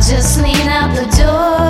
just lean out the door.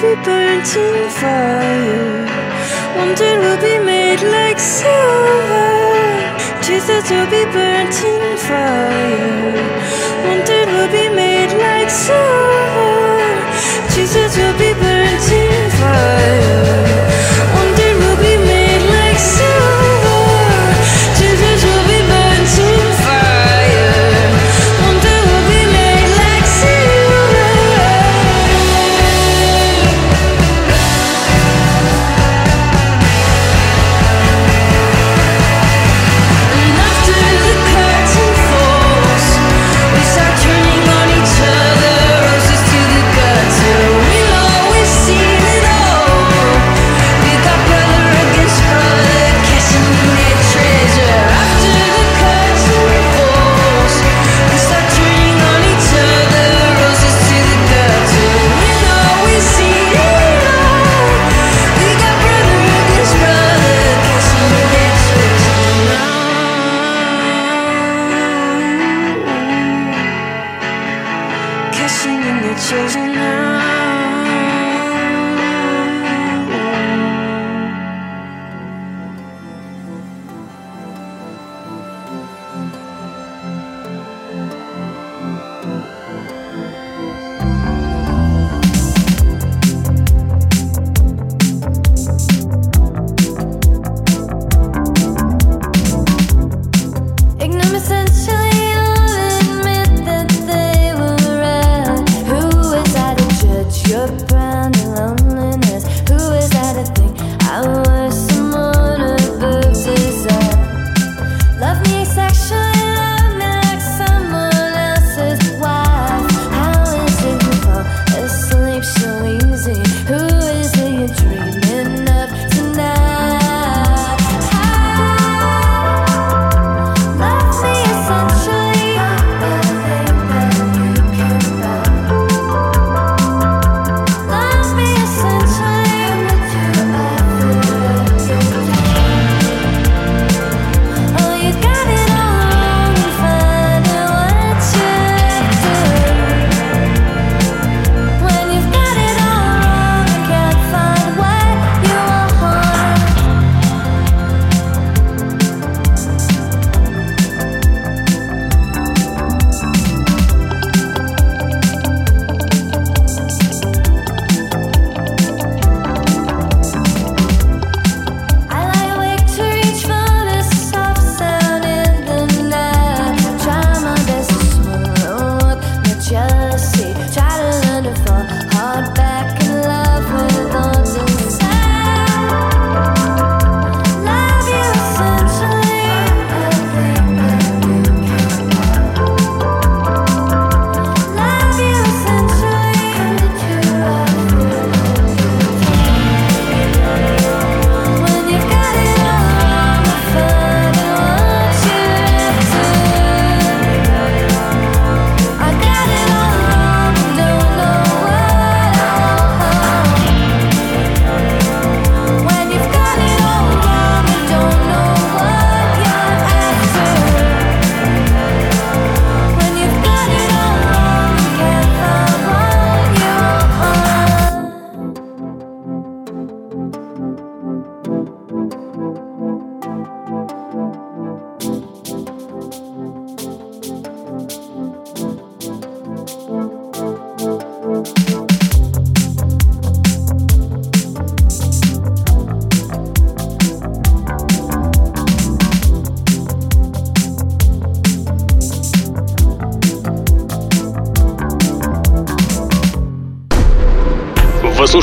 Be burnt in fire. Wonder will be made like silver. Tears will be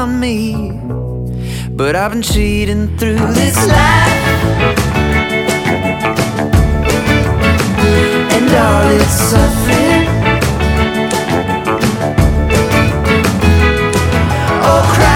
around me. But I've been cheating through this life. And all its suffering. Oh, crap.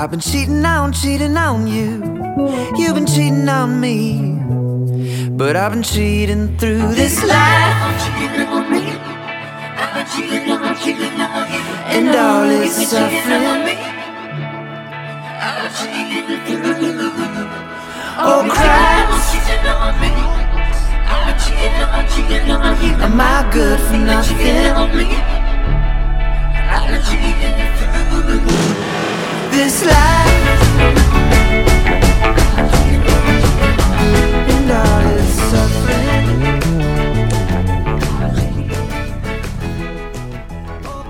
I've been cheating on, cheating on you. You've been cheating on me. But I've been cheating through this life. And all this suffering. Oh, Christ. Am I good for nothing? this life and all its suffering. Oh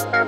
Christ.